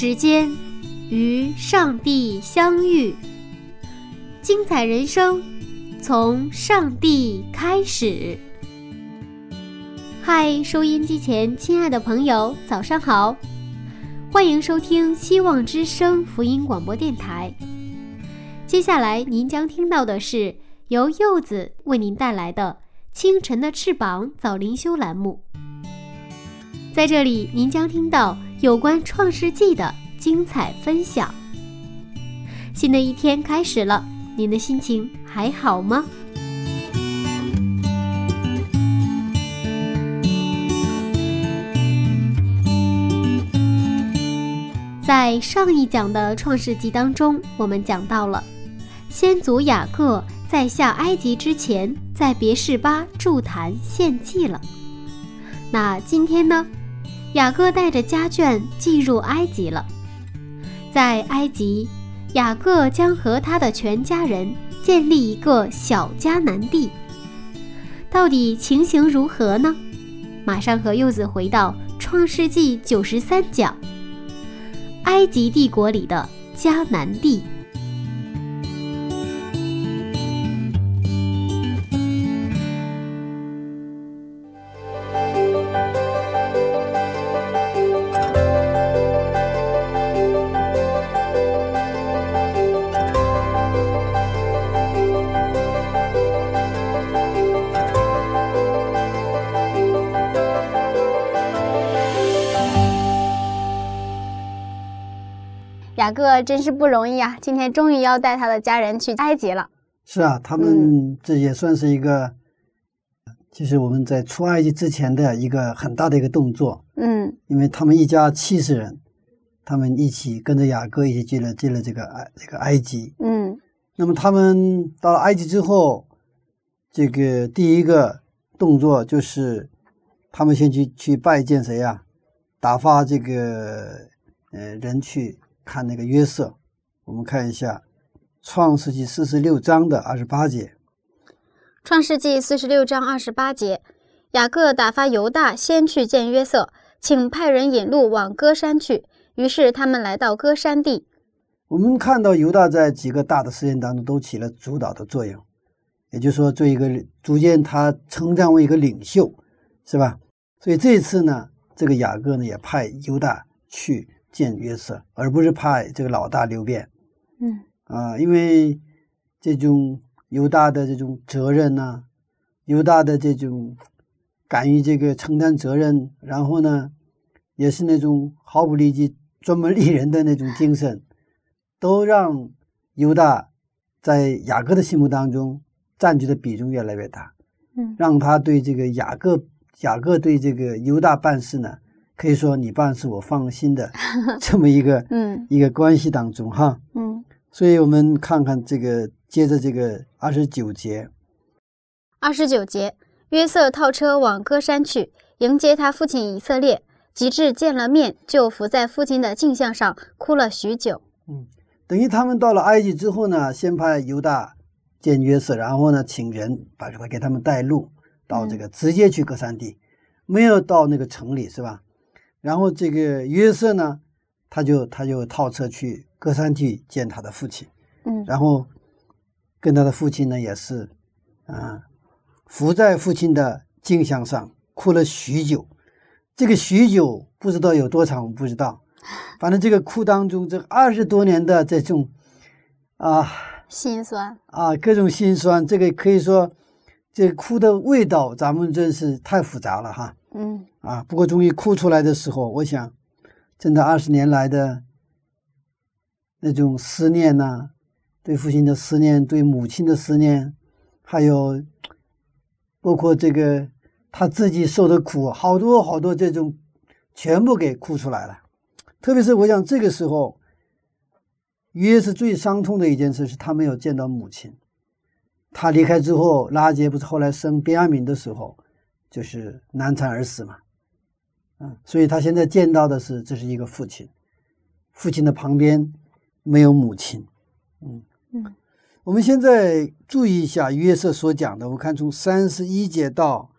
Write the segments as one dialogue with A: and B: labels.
A: 时间与上帝相遇。精彩人生从上帝开始。嗨，收音机前亲爱的朋友，早上好！欢迎收听希望之声福音广播电台。接下来您将听到的是由柚子为您带来的《清晨的翅膀》早灵修栏目。在这里，您将听到有关创世纪的精彩分享。新的一天开始了。您的心情还好吗？在上一讲的《创世纪》当中，我们讲到了先祖雅各在下埃及之前，在别是巴筑坛献祭了。那今天呢，雅各带着家眷进入埃及了，在埃及。雅各将和他的全家人建立一个小迦南地，到底情形如何呢？马上和柚子回到《创世纪》九十三讲，埃及帝国里的迦南地。雅各真是不容易啊！今天终于要带他的家人去埃及了。
B: 是啊，他们这也算是一个，就是我们在出埃及之前的一个很大的一个动作。
A: 嗯，
B: 因为他们一家七十人，他们一起跟着雅各一起进了进了这个埃这个埃及。
A: 嗯，
B: 那么他们到了埃及之后，这个第一个动作就是他们先去去拜见谁呀？打发这个呃人去。看那个约瑟，我们看一下《创世纪》四十六章的二十八节。
A: 《创世纪》四十六章二十八节，雅各打发犹大先去见约瑟，请派人引路往歌山去。于是他们来到歌山地。
B: 我们看到犹大在几个大的事件当中都起了主导的作用，也就是说，做一个逐渐他成长为一个领袖，是吧？所以这次呢，这个雅各呢也派犹大去。见约瑟，而不是派这个老大流变。
A: 嗯
B: 啊，因为这种犹大的这种责任呐，犹大的这种敢于这个承担责任，然后呢，也是那种毫不利己、专门利人的那种精神，都让犹大在雅各的心目当中占据的比重越来越大。
A: 嗯，
B: 让他对这个雅各、雅各对这个犹大办事呢。可以说你办事我放心的 这么一个
A: 嗯
B: 一个关系当中哈
A: 嗯，
B: 所以我们看看这个接着这个二十九节，
A: 二十九节，约瑟套车往歌山去迎接他父亲以色列，及至见了面，就伏在父亲的镜像上哭了许久。
B: 嗯，等于他们到了埃及之后呢，先派犹大见约瑟，然后呢请人把这个给他们带路到这个直接去歌山地，没有到那个城里是吧？然后这个约瑟呢，他就他就套车去歌山地见他的父亲，
A: 嗯，
B: 然后跟他的父亲呢也是，啊，伏在父亲的镜像上哭了许久，这个许久不知道有多长，我不知道，反正这个哭当中这二十多年的这种啊
A: 心酸。
B: 啊各种心酸，这个可以说这哭的味道，咱们真是太复杂了哈。
A: 嗯
B: 啊，不过终于哭出来的时候，我想，真的二十年来的那种思念呐，对父亲的思念，对母亲的思念，还有包括这个他自己受的苦，好多好多这种全部给哭出来了。特别是我想这个时候，约是最伤痛的一件事是他没有见到母亲。他离开之后，拉杰不是后来生便雅敏的时候，就是难产而死嘛。嗯，所以他现在见到的是这是一个父亲，父亲的旁边没有母亲。嗯嗯，我们现在注意一下约瑟所讲的，我看从三十一节到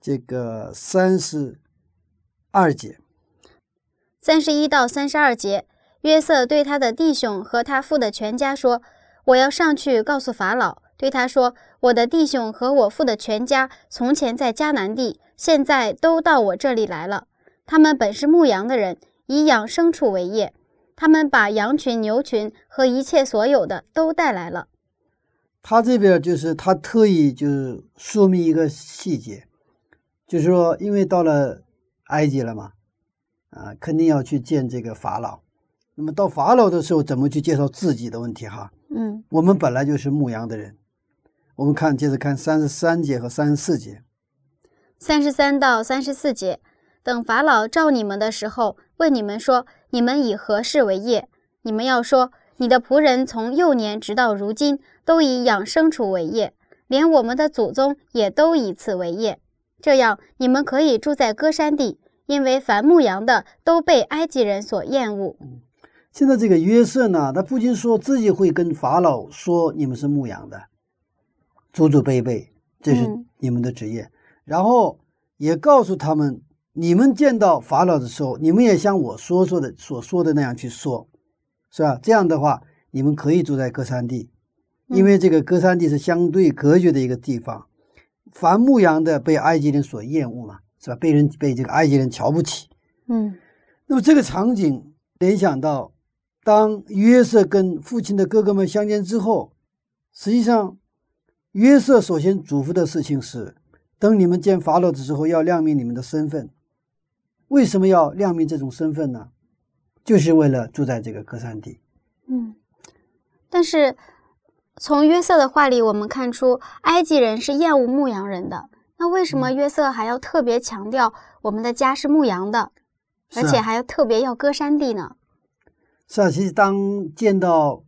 B: 这个三十二节，
C: 三十一到三十二节，约瑟对他的弟兄和他父的全家说：“我要上去告诉法老。”对他说：“我的弟兄和我父的全家从前在迦南地，现在都到我这里来了。他们本是牧羊的人，以养牲畜为业。他们把羊群、牛群和一切所有的都带来了。”
B: 他这边就是他特意就是说明一个细节，就是说，因为到了埃及了嘛，啊，肯定要去见这个法老。那么到法老的时候，怎么去介绍自己的问题？哈，
C: 嗯，
B: 我们本来就是牧羊的人。我们看，接着看三十三节和三十四节。
C: 三十三到三十四节，等法老召你们的时候，问你们说：“你们以何事为业？”你们要说：“你的仆人从幼年直到如今，都以养牲畜为业，连我们的祖宗也都以此为业。这样，你们可以住在歌山地，因为凡牧羊的都被埃及人所厌恶。”
B: 现在这个约瑟呢，他不仅说自己会跟法老说：“你们是牧羊的。”祖祖辈辈，这是你们的职业。然后也告诉他们，你们见到法老的时候，你们也像我说说的所说的那样去说，是吧？这样的话，你们可以住在歌山地，因为这个歌山地是相对隔绝的一个地方。凡牧羊的被埃及人所厌恶嘛，是吧？被人被这个埃及人瞧不起。
C: 嗯，
B: 那么这个场景联想到，当约瑟跟父亲的哥哥们相见之后，实际上。约瑟首先嘱咐的事情是：等你们见法老的时候，要亮明你们的身份。为什么要亮明这种身份呢？就是为了住在这个歌山地。
C: 嗯，但是从约瑟的话里，我们看出埃及人是厌恶牧羊人的。那为什么约瑟还要特别强调我们的家是牧羊的，而且还要特别要歌山地呢？
B: 是啊，其实当见到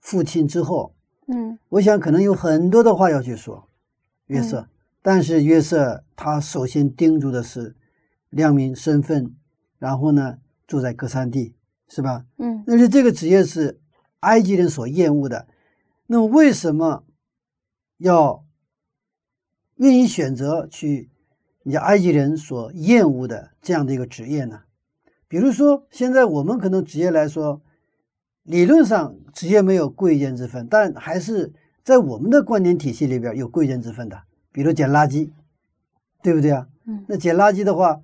B: 父亲之后。
C: 嗯，
B: 我想可能有很多的话要去说，约瑟，但是约瑟他首先叮嘱的是亮明身份，然后呢住在歌山地，是吧？
C: 嗯，
B: 但是这个职业是埃及人所厌恶的，那么为什么要愿意选择去你埃及人所厌恶的这样的一个职业呢？比如说现在我们可能职业来说。理论上职业没有贵贱之分，但还是在我们的观念体系里边有贵贱之分的。比如捡垃圾，对不对啊？
C: 嗯，
B: 那捡垃圾的话，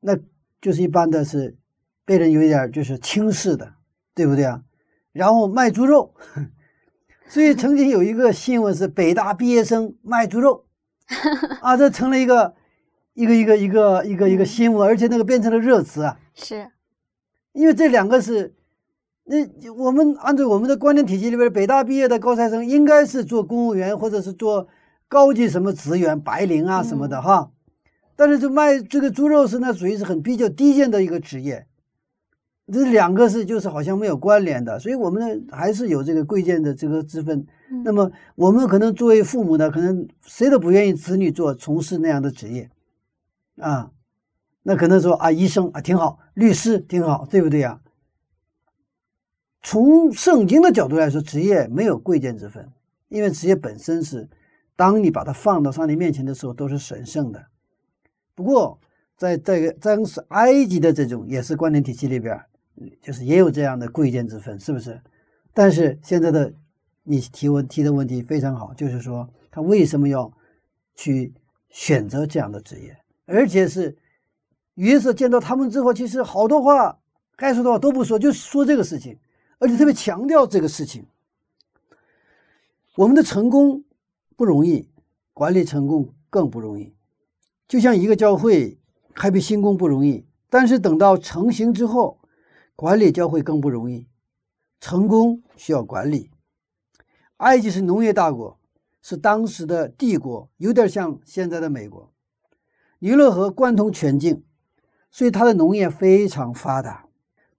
B: 那就是一般的是被人有一点就是轻视的，对不对啊？然后卖猪肉，所以曾经有一个新闻是北大毕业生卖猪肉，啊，这成了一个一个一个一个一个一个新闻，而且那个变成了热词啊。
C: 是，
B: 因为这两个是。那我们按照我们的观念体系里边，北大毕业的高材生应该是做公务员或者是做高级什么职员、白领啊什么的哈。但是这卖这个猪肉是那属于是很比较低贱的一个职业，这两个是就是好像没有关联的，所以我们呢还是有这个贵贱的这个之分。那么我们可能作为父母呢，可能谁都不愿意子女做从事那样的职业啊。那可能说啊，医生啊挺好，律师挺好，对不对呀？从圣经的角度来说，职业没有贵贱之分，因为职业本身是，当你把它放到上帝面前的时候，都是神圣的。不过，在这个当时埃及的这种也是观念体系里边，就是也有这样的贵贱之分，是不是？但是现在的你提问提的问题非常好，就是说他为什么要去选择这样的职业，而且是约瑟见到他们之后，其实好多话该说的话都不说，就说这个事情。而且特别强调这个事情，我们的成功不容易，管理成功更不容易。就像一个教会开辟新工不容易，但是等到成型之后，管理教会更不容易。成功需要管理。埃及是农业大国，是当时的帝国，有点像现在的美国。尼罗河贯通全境，所以它的农业非常发达。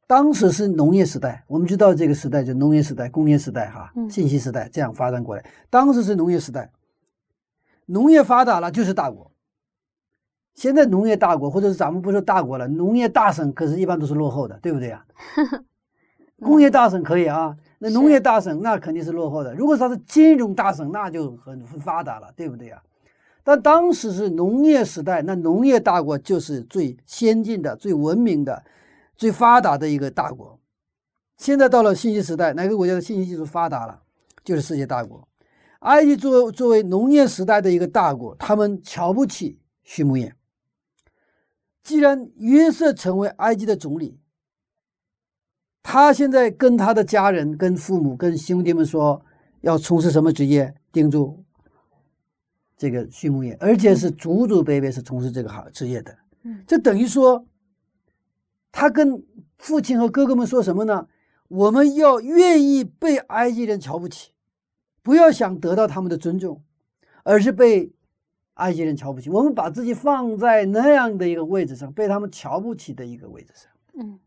B: 当时是农业时代，我们知道这个时代就农业时代、工业时代、哈
C: 嗯
B: 信息时代这样发展过来。当时是农业时代，农业发达了就是大国。现在农业大国，或者是咱们不说大国了，农业大省，可是一般都是落后的，对不对呀、工业大省可以啊，那农业大省那肯定是落后的。如果它是金融大省，那就很很发达了，对不对呀、但当时是农业时代，那农业大国就是最先进的、最文明的、最发达的一个大国。现在到了信息时代，哪个国家的信息技术发达了，就是世界大国。埃及作为作为农业时代的一个大国，他们瞧不起畜牧业。既然约瑟成为埃及的总理，他现在跟他的家人、跟父母、跟兄弟们说要从事什么职业，盯住这个畜牧业，而且是祖祖辈辈是从事这个行职业的。
C: 嗯
B: 这等于说，他跟父亲和哥哥们说什么呢？我们要愿意被埃及人瞧不起，不要想得到他们的尊重，而是被埃及人瞧不起。我们把自己放在那样的一个位置上，被他们瞧不起的一个位置上。
C: 嗯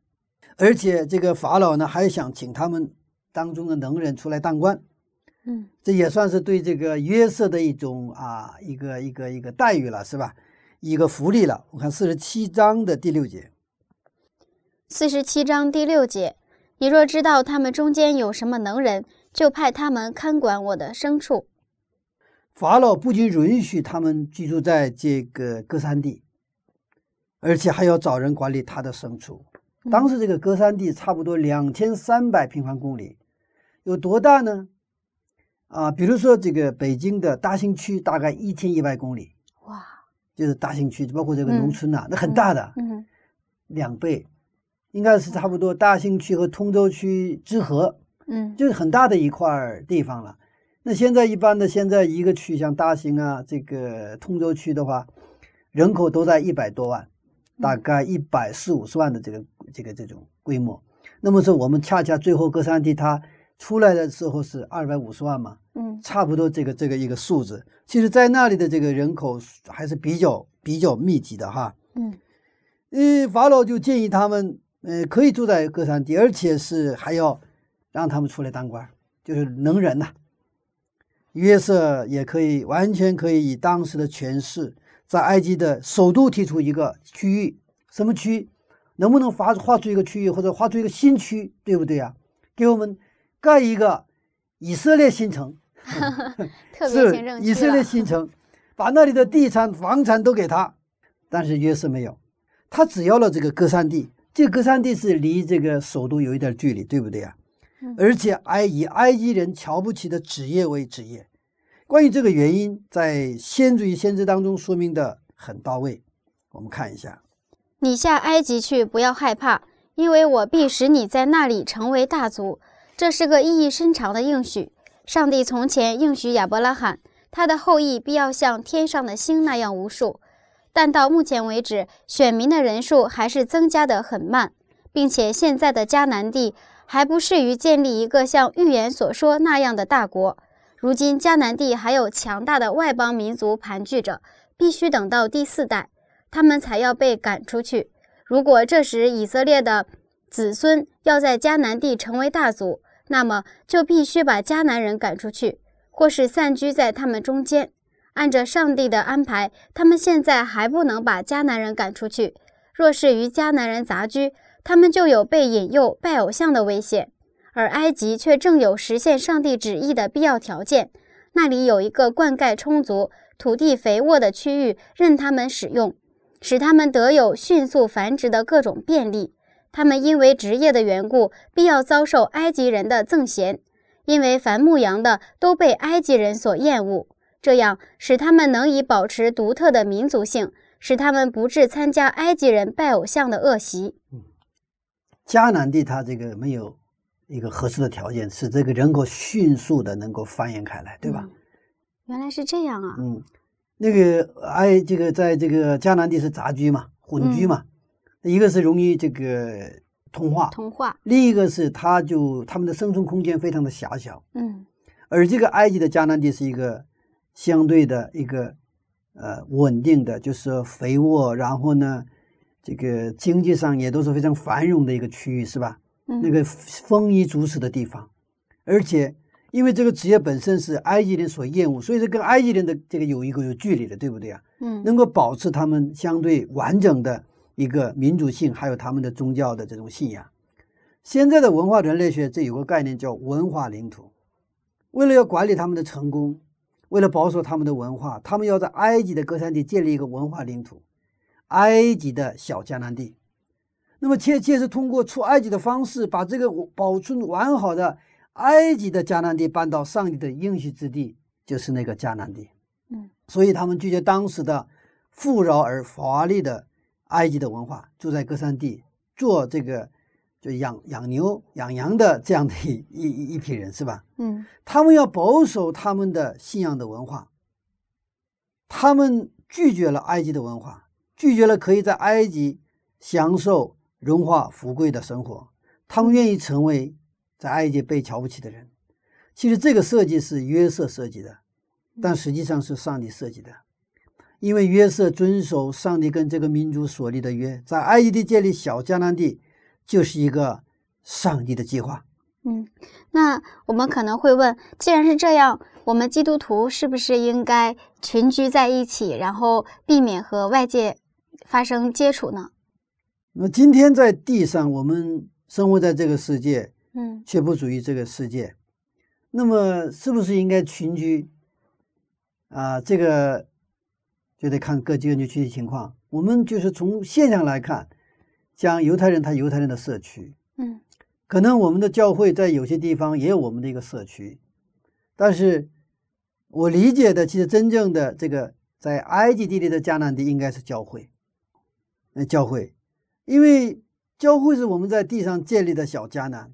B: 而且这个法老呢，还想请他们当中的能人出来当官，
C: 嗯
B: 这也算是对这个约瑟的一种啊一个一个一个待遇了，是吧？一个福利了。我看四十七章的第六节，
C: 四十七章第六节，你若知道他们中间有什么能人，就派他们看管我的牲畜。
B: 法老不仅允许他们居住在这个歌山地，而且还要找人管理他的牲畜。当时这个歌山地差不多两千三百平方公里，有多大呢？啊，比如说这个北京的大兴区大概一千一百公里，
C: 哇，
B: 就是大兴区，包括这个
C: 嗯
B: 农村呐、那很大的，
C: 嗯
B: 两倍，应该是差不多大兴区和通州区之和，
C: 嗯
B: 就是很大的一块儿地方了。那现在一般的，现在一个区像大兴啊，这个通州区的话，人口都在一百多万，大概一百四五十万的这个这个这种规模。那么说，我们恰恰最后各山地它出来的时候是二百五十万嘛，
C: 嗯
B: 差不多这个这个一个数字。其实，在那里的这个人口还是比较比较密集的哈。
C: 嗯
B: 呃，法老就建议他们，呃，可以住在歌山地，而且是还要让他们出来当官，就是能人呐、约瑟也可以完全可以以当时的权势，在埃及的首都提出一个区域，什么区？能不能划划出一个区域，或者划出一个新区，对不对呀、给我们盖一个以色列新城，
C: 特别
B: 是
C: 行政
B: 以色列新城，把那里的地产、房产都给他。但是约瑟没有，他只要了这个歌山地。这个歌山地是离这个首都有一点距离，对不对呀、
C: 嗯
B: 而且埃以埃及人瞧不起的职业为职业。关于这个原因，在先祖与先知当中说明的很到位。我们看一下，
C: 你下埃及去，不要害怕，因为我必使你在那里成为大族。这是个意义深长的应许。上帝从前应许亚伯拉罕，他的后裔必要像天上的星那样无数。但到目前为止，选民的人数还是增加得很慢，并且现在的迦南地还不适于建立一个像预言所说那样的大国。如今迦南地还有强大的外邦民族盘踞着，必须等到第四代。他们才要被赶出去。如果这时以色列的子孙要在迦南地成为大族，那么就必须把迦南人赶出去，或是散居在他们中间。按着上帝的安排，他们现在还不能把迦南人赶出去。若是与迦南人杂居，他们就有被引诱拜偶像的危险。而埃及却正有实现上帝旨意的必要条件，那里有一个灌溉充足、土地肥沃的区域，任他们使用。使他们得有迅速繁殖的各种便利。他们因为职业的缘故，必要遭受埃及人的憎嫌，因为凡牧羊的都被埃及人所厌恶。这样使他们能以保持独特的民族性，使他们不致参加埃及人拜偶像的恶习。
B: 迦南地它这个没有一个合适的条件，使这个人口迅速的能够繁衍开来，对吧？
C: 嗯原来是这样啊！
B: 嗯，那个埃这个在这个迦南地是杂居嘛，混居嘛，一个是容易这个通化，
C: 童话，
B: 另一个是它就他们的生存空间非常的狭小，
C: 嗯
B: 而这个埃及的迦南地是一个相对的一个呃稳定的，就是肥沃，然后呢，这个经济上也都是非常繁荣的一个区域，是吧？嗯那个丰衣足食的地方，而且因为这个职业本身是埃及人所厌恶，所以说跟埃及人的这个有一个有距离的，对不对啊？
C: 嗯，
B: 能够保持他们相对完整的一个民族性，还有他们的宗教的这种信仰。现在的文化人类学这有个概念叫文化领土，为了要管理他们的成功，为了保守他们的文化，他们要在埃及的各山地建立一个文化领土，埃及的小迦南地。那么，切切是通过出埃及的方式，把这个保存完好的埃及的迦南地搬到上帝的应许之地，就是那个迦南地。
C: 嗯，
B: 所以他们拒绝当时的富饶而华丽的埃及的文化，住在各山地，做这个就养养牛、养羊的这样的一一一批人，是吧？
C: 嗯，
B: 他们要保守他们的信仰的文化，他们拒绝了埃及的文化，拒绝了可以在埃及享受。荣华富贵的生活，他们愿意成为在埃及被瞧不起的人。其实这个设计是约瑟设计的，但实际上是上帝设计的。因为约瑟遵守上帝跟这个民族所立的约，在埃及地建立小迦南地，就是一个上帝的计划。
C: 嗯，那我们可能会问：既然是这样，我们基督徒是不是应该群居在一起，然后避免和外界发生接触呢？
B: 那么今天在地上，我们生活在这个世界，
C: 嗯，
B: 却不属于这个世界。那么，是不是应该群居？啊，这个就得看各地区具体情况。我们就是从现象来看，像犹太人，他犹太人的社区，
C: 嗯，
B: 可能我们的教会在有些地方也有我们的一个社区，但是我理解的，其实真正的这个在埃及地里的迦南地应该是教会，那教会。因为教会是我们在地上建立的小迦南，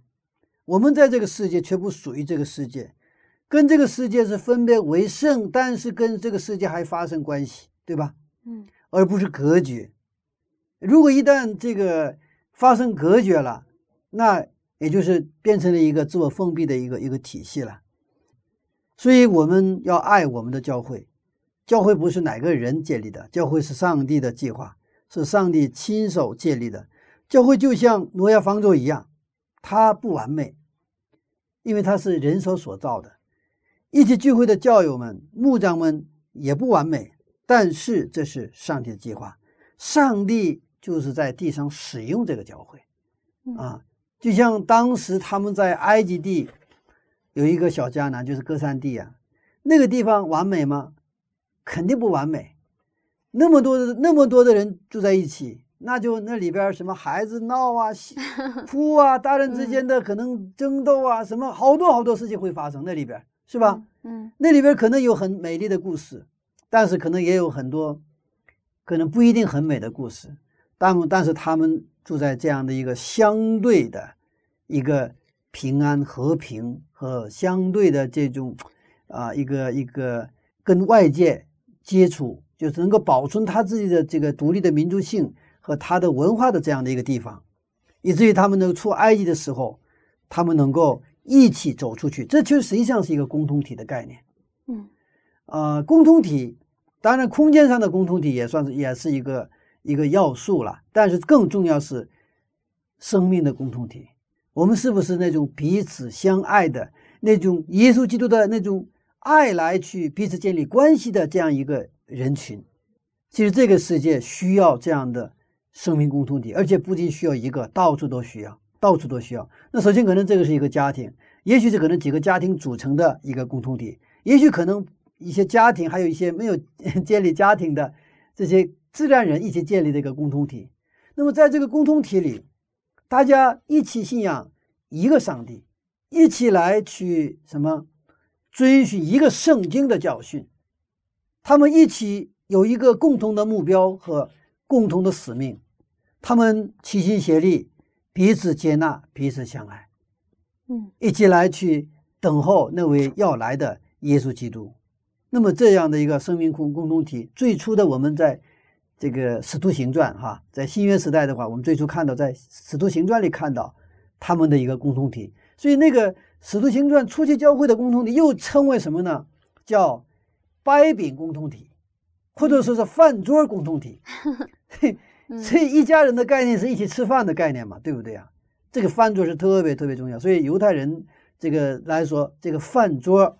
B: 我们在这个世界却不属于这个世界，跟这个世界是分别为圣，但是跟这个世界还发生关系，对吧？
C: 嗯，
B: 而不是隔绝。如果一旦这个发生隔绝了，那也就是变成了一个自我封闭的一个一个体系了。所以我们要爱我们的教会，教会不是哪个人建立的，教会是上帝的计划。是上帝亲手建立的教会，就像挪亚方舟一样，它不完美，因为它是人手所造的。一起聚会的教友们、牧长们也不完美，但是这是上帝的计划。上帝就是在地上使用这个教会，啊，就像当时他们在埃及地有一个小迦南，就是哥山地啊，那个地方完美吗？肯定不完美。那么多的那么多的人住在一起，那就那里边什么孩子闹啊、哭啊，大人之间的可能争斗啊，什么好多好多事情会发生。那里边是吧？
C: 嗯，
B: 那里边可能有很美丽的故事，但是可能也有很多可能不一定很美的故事。但但是他们住在这样的一个相对的一个平安、和平和相对的这种啊一个一个跟外界接触。就是能够保存他自己的这个独立的民族性和他的文化的这样的一个地方，以至于他们能出埃及的时候，他们能够一起走出去。这就实际上是一个共同体的概念。
C: 嗯，
B: 呃，共同体，当然空间上的共同体也算是也是一个一个要素了。但是更重要是生命的共同体。我们是不是那种彼此相爱的那种耶稣基督的那种爱来去彼此建立关系的这样一个？人群，其实这个世界需要这样的生命共同体，而且不仅需要一个，到处都需要，到处都需要。那首先可能这个是一个家庭，也许是可能几个家庭组成的一个共同体，也许可能一些家庭还有一些没有 建立家庭的这些自然人一起建立的一个共同体。那么在这个共同体里，大家一起信仰一个上帝，一起来去什么遵循一个圣经的教训。他们一起有一个共同的目标和共同的使命，他们齐心协力，彼此接纳，彼此相爱，
C: 嗯，
B: 一起来去等候那位要来的耶稣基督。那么这样的一个生命共共同体，最初的我们在这个使徒行传哈，在新约时代的话，我们最初看到在使徒行传里看到他们的一个共同体。所以那个使徒行传初期教会的共同体又称为什么呢？叫。掰饼共同体，或者说是饭桌共同体。所以一家人的概念是一起吃饭的概念嘛，对不对啊？这个饭桌是特别特别重要。所以犹太人这个来说，这个饭桌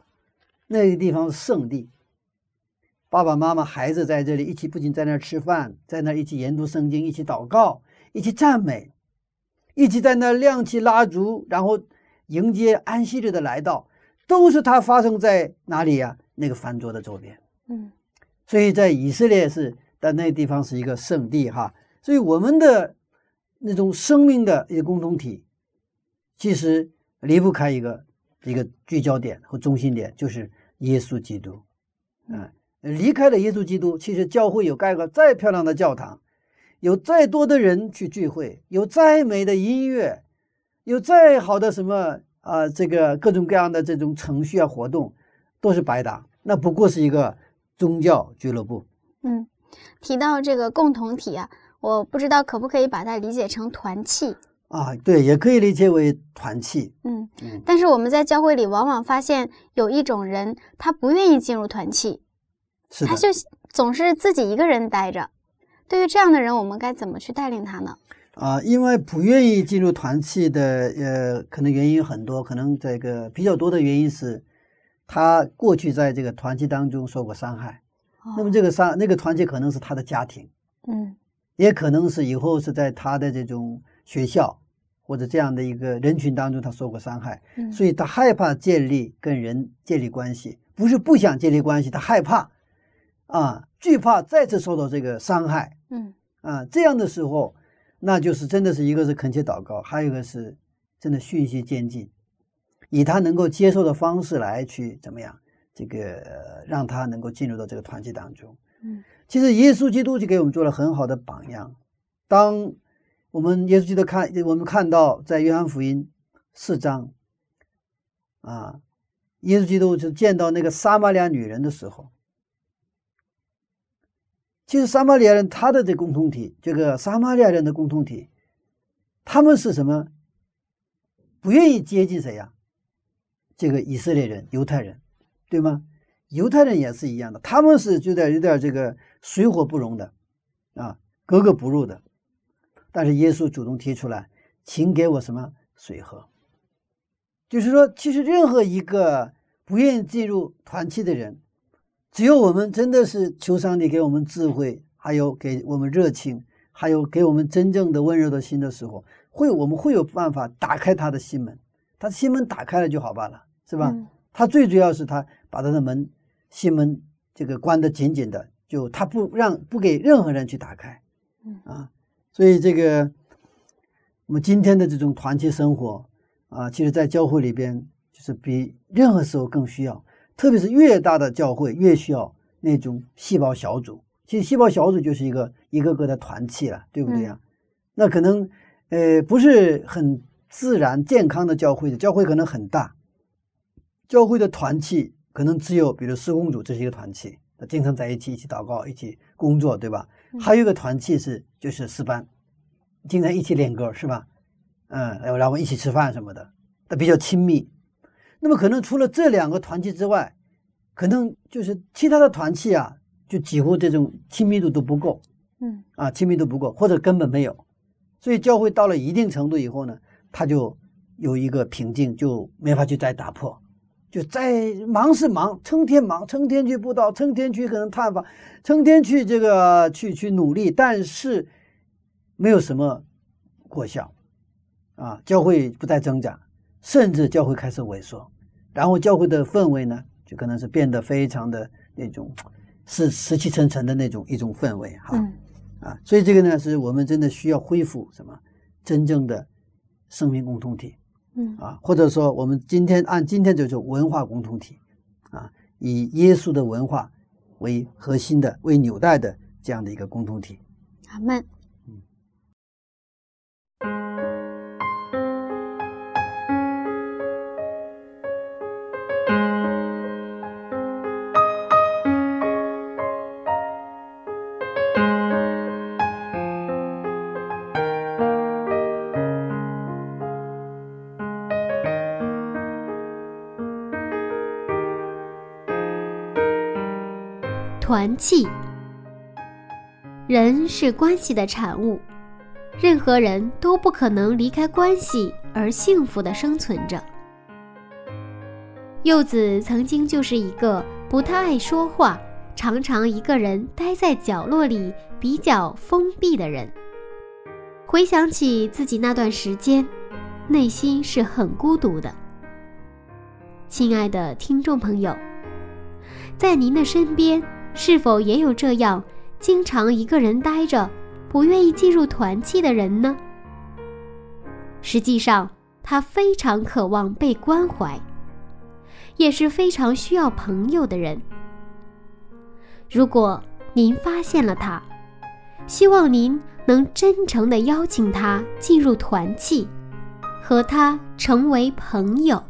B: 那个地方是圣地。爸爸妈妈、孩子在这里一起，不仅在那儿吃饭，在那儿一起研读圣经，一起祷告，一起赞美，一起在那儿亮起蜡烛，然后迎接安息日的来到，都是它发生在哪里呀？那个饭桌的周边。
C: 嗯，
B: 所以在以色列是，但那地方是一个圣地哈。所以我们的那种生命的一个共同体，其实离不开一个一个聚焦点和中心点，就是耶稣基督。嗯。离开了耶稣基督，其实教会有盖个再漂亮的教堂，有再多的人去聚会，有再美的音乐，有再好的什么啊，这个各种各样的这种程序啊活动，都是白搭。那不过是一个宗教俱乐部。
C: 嗯，提到这个共同体啊，我不知道可不可以把它理解成团契
B: 啊？对，也可以理解为团契。
C: 嗯嗯。但是我们在教会里往往发现有一种人，他不愿意进入团契。他就总是自己一个人待着。对于这样的人，我们该怎么去带领他呢？
B: 啊，因为不愿意进入团契的，呃，可能原因很多，可能这个比较多的原因是，他过去在这个团契当中受过伤害。那么这个伤，那个团契可能是他的家庭，
C: 嗯，
B: 也可能是以后是在他的这种学校或者这样的一个人群当中他受过伤害，所以他害怕建立跟人建立关系，不是不想建立关系，他害怕。啊，惧怕再次受到这个伤害，
C: 嗯，
B: 啊，这样的时候，那就是真的是一个是恳切祷告，还有一个是真的循序渐进，以他能够接受的方式来去怎么样，这个让他能够进入到这个团体当中。
C: 嗯，
B: 其实耶稣基督就给我们做了很好的榜样。当我们耶稣基督看，我们看到在约翰福音四章，啊，耶稣基督就见到那个撒玛利亚女人的时候。其实撒玛利亚人他的这共同体，这个撒玛利亚人的共同体，他们是什么？不愿意接近谁呀？这个以色列人、犹太人，对吗？犹太人也是一样的，他们是有点有点这个水火不容的，啊，格格不入的。但是耶稣主动提出来，请给我什么水喝？就是说，其实任何一个不愿意进入团契的人。只有我们真的是求上帝给我们智慧，还有给我们热情，还有给我们真正的温柔的心的时候，会我们会有办法打开他的心门。他的心门打开了就好办了，是吧？他最主要是他把他的门心门这个关得紧紧的，就他不让不给任何人去打开，啊，所以这个我们今天的这种团结生活啊，其实在教会里边就是比任何时候更需要。特别是越大的教会，越需要那种细胞小组。其实细胞小组就是一个一个个的团契了，对不对呀？那可能，呃，不是很自然健康的教会的教会可能很大，教会的团契可能只有，比如施工组，这是一个团契，经常在一起一起祷告，一起工作，对吧？还有一个团契是就是四班，经常一起练歌，是吧？嗯，然后一起吃饭什么的，他比较亲密。那么可能除了这两个团契之外，可能就是其他的团契啊，就几乎这种亲密度都不够，
C: 嗯，
B: 啊，亲密度不够，或者根本没有。所以教会到了一定程度以后呢，他就有一个瓶颈，就没法去再打破。就再忙是忙，成天忙，成天去布道，成天去可能探访，成天去这个去去努力，但是没有什么果效，啊，教会不再增长。甚至教会开始萎缩，然后教会的氛围呢，就可能是变得非常的那种，是死气沉沉的那种一种氛围哈，啊，所以这个呢，是我们真的需要恢复什么真正的生命共同体，
C: 嗯。
B: 啊，或者说我们今天按今天就是文化共同体，啊，以耶稣的文化为核心的、为纽带的这样的一个共同体。
C: 阿门。
A: 气。人是关系的产物，任何人都不可能离开关系而幸福的生存着。柚子曾经就是一个不太爱说话、常常一个人待在角落里、比较封闭的人。回想起自己那段时间，内心是很孤独的。亲爱的听众朋友，在您的身边是否也有这样经常一个人待着、不愿意进入团契的人呢？实际上，他非常渴望被关怀。也是非常需要朋友的人。如果您发现了他，希望您能真诚地邀请他进入团契，和他成为朋友。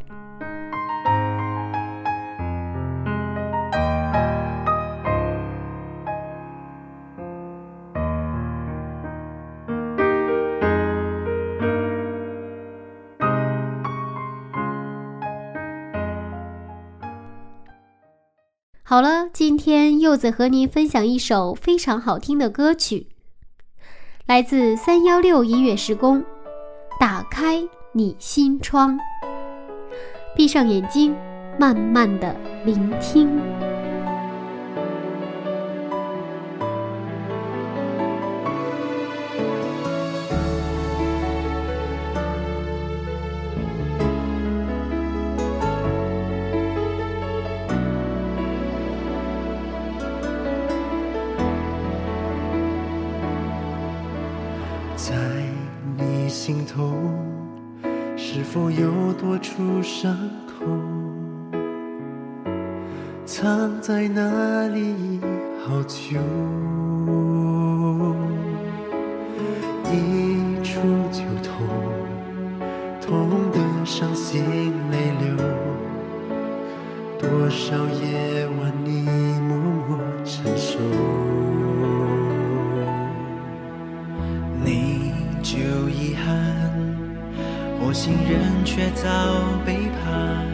A: 好了，今天柚子和您分享一首非常好听的歌曲，来自三幺六音乐时空，《打开你心窗》，闭上眼睛，慢慢的聆听。
D: 痛得伤心泪流。多少夜晚你默默承受。你就遗憾我信任却遭背叛，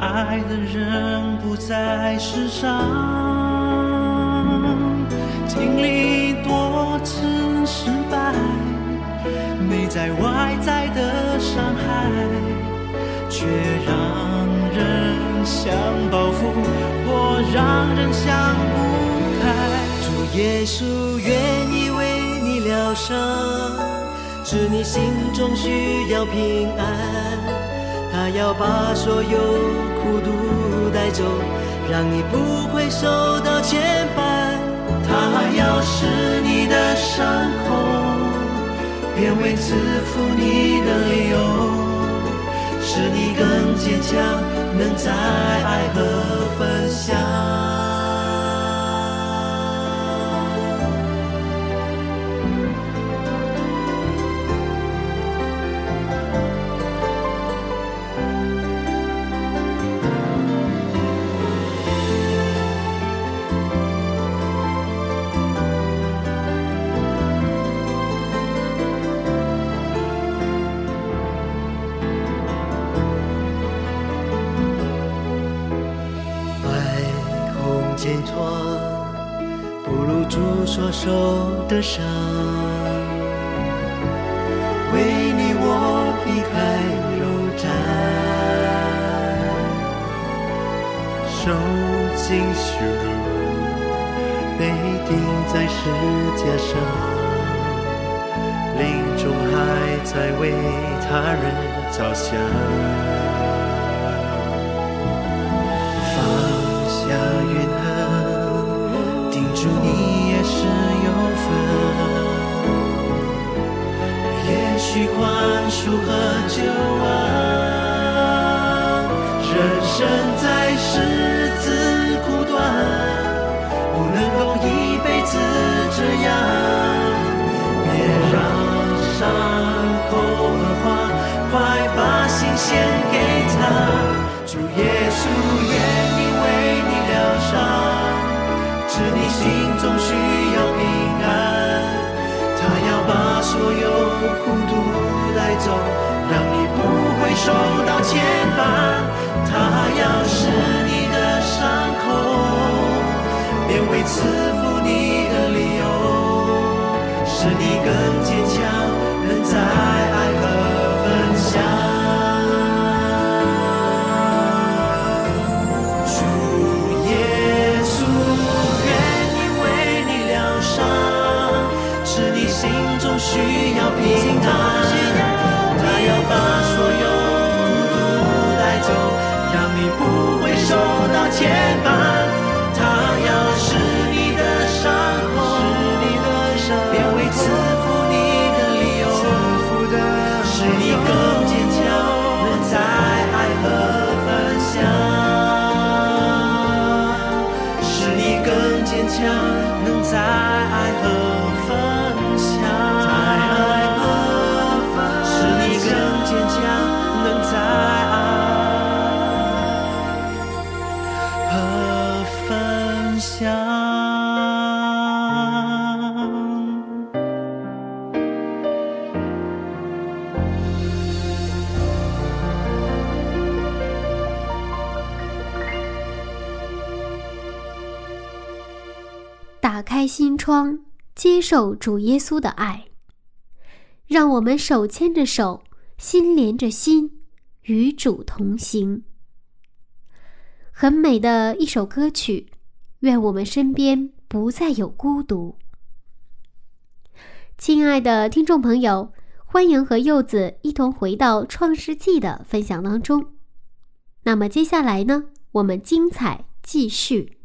D: 爱的人不在世上，经历多次，在外在的伤害，却让人想报复，或让人想不开。主耶稣愿意为你疗伤。是你心中需要平安，他要把所有苦毒带走，让你不会受到牵绊。他要使你的伤口变为赐福你的理由，使你更坚强，能在爱和分享。伤，为你我避开肉绽，受尽羞辱，被钉在石架上，临终还在为他人着想，放下怨恨，定住你。是分，也许宽恕和救恩，人生在世自苦短，不能够一辈子这样。别让伤口恶化，快把心献给他。主耶稣愿意为你疗伤，知你心中需。所有孤独带走，让你不会受到牵绊。他要使你的伤口。赐福你的理由，使你更坚强，能在爱和分享。肩膀，它要是你的伤口，变为赐福你的理由，使你更坚强，能在爱和分享，使你更坚强，能在爱和
A: 心窗，接受主耶稣的爱，让我们手牵着手，心连着心，与主同行。很美的一首歌曲，愿我们身边不再有孤独。亲爱的听众朋友，欢迎和柚子一同回到《创世纪》的分享当中。那么接下来呢，我们精彩继续。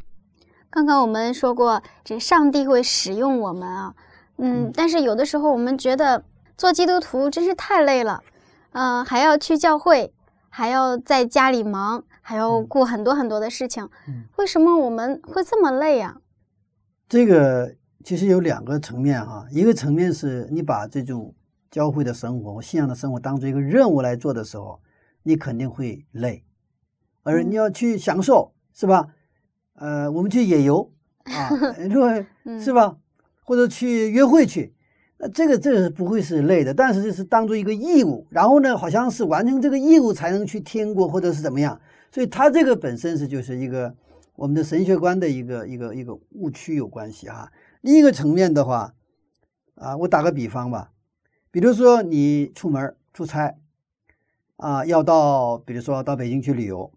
C: 刚刚我们说过，这上帝会使用我们啊，嗯，但是有的时候我们觉得做基督徒真是太累了，嗯、还要去教会，还要在家里忙，还要顾很多很多的事情，
B: 嗯。
C: 为什么我们会这么累啊？呀、
B: 这个其实有两个层面哈、一个层面是你把这种教会的生活、信仰的生活当做一个任务来做的时候，你肯定会累，而你要去享受，是吧？呃，我们去野游 啊，如果
C: 嗯
B: 是吧，或者去约会去，那这个这个是不会是累的，但是这是当做一个义务，然后呢，好像是完成这个义务才能去天国或者是怎么样，所以他这个本身是就是一个我们的神学观的一个一个一个误区有关系哈。另一个层面的话，啊，我打个比方吧，比如说你出门出差，啊，要到比如说到北京去旅游，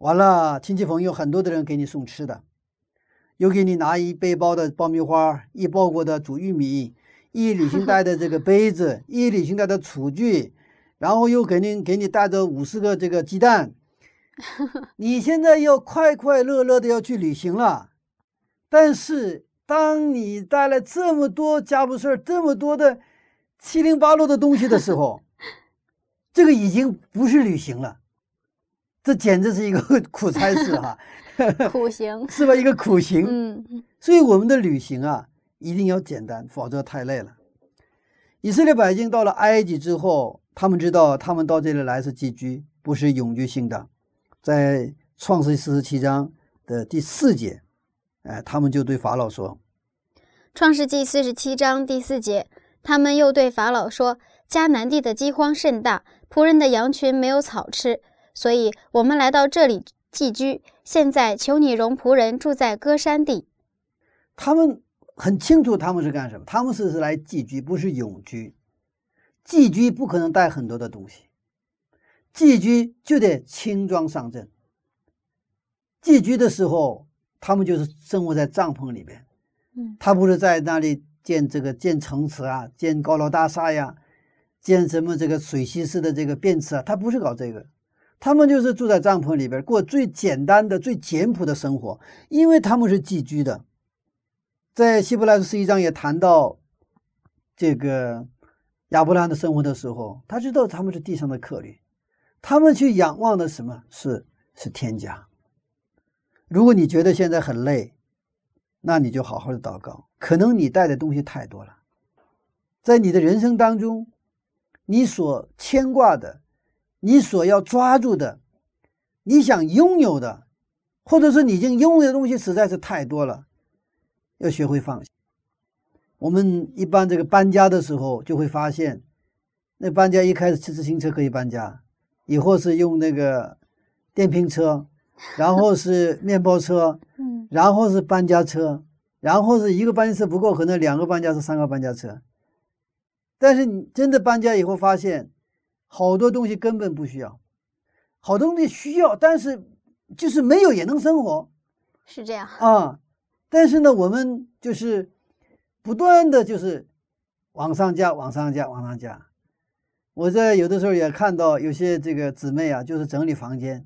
B: 完了亲戚朋友很多的人给你送吃的，又给你拿一背包的爆米花，一包裹的煮玉米，一旅行袋的这个杯子，一旅行袋的厨具，然后又给你给你带着五十个这个鸡蛋，你现在要快快乐乐的要去旅行了，但是当你带来这么多家务事儿，这么多的七零八落的东西的时候，这个已经不是旅行了，这简直是一个 苦差事哈、
C: 苦行，
B: 是吧？一个苦行。
C: 嗯
B: 所以我们的旅行啊，一定要简单，否则太累了。以色列百姓到了埃及之后，他们知道他们到这里来是寄居，不是永居性的。在创世四十七章的第四节，哎，他们就对法老说
C: 创世纪四十七章第四节，他们又对法老说：“迦南地的饥荒甚大，仆人的羊群没有草吃，所以我们来到这里寄居。现在求你容仆人住在歌山地。：“
B: 他们很清楚他们是干什么，他们是是来寄居，不是永居。寄居不可能带很多的东西，寄居就得轻装上阵。寄居的时候，他们就是生活在帐篷里边。”
C: 嗯
B: 他不是在那里建这个建城池啊，建高楼大厦呀，建什么这个水西式的这个便池啊，他不是搞这个，他们就是住在帐篷里边过最简单的、最简朴的生活，因为他们是寄居的。在希伯来书十一章也谈到这个亚伯拉罕的生活的时候，他知道他们是地上的客旅，他们去仰望的什么是是天家。如果你觉得现在很累，那你就好好的祷告。可能你带的东西太多了，在你的人生当中，你所牵挂的，你所要抓住的，你想拥有的，或者是你已经拥有的东西实在是太多了，要学会放下。我们一般这个搬家的时候，就会发现，那搬家一开始骑自行车可以搬家，以后是用那个电瓶车，然后是面包车，
C: 嗯
B: 然后是搬家车，然后是一个搬家车不够，可能两个搬家车、三个搬家车。但是你真的搬家以后，发现好多东西根本不需要，好多东西需要，但是就是没有也能生活
C: 是这样。
B: 啊。但是呢，我们就是不断的就是往上加、往上加、往上加。我在有的时候也看到有些这个姊妹啊，就是整理房间，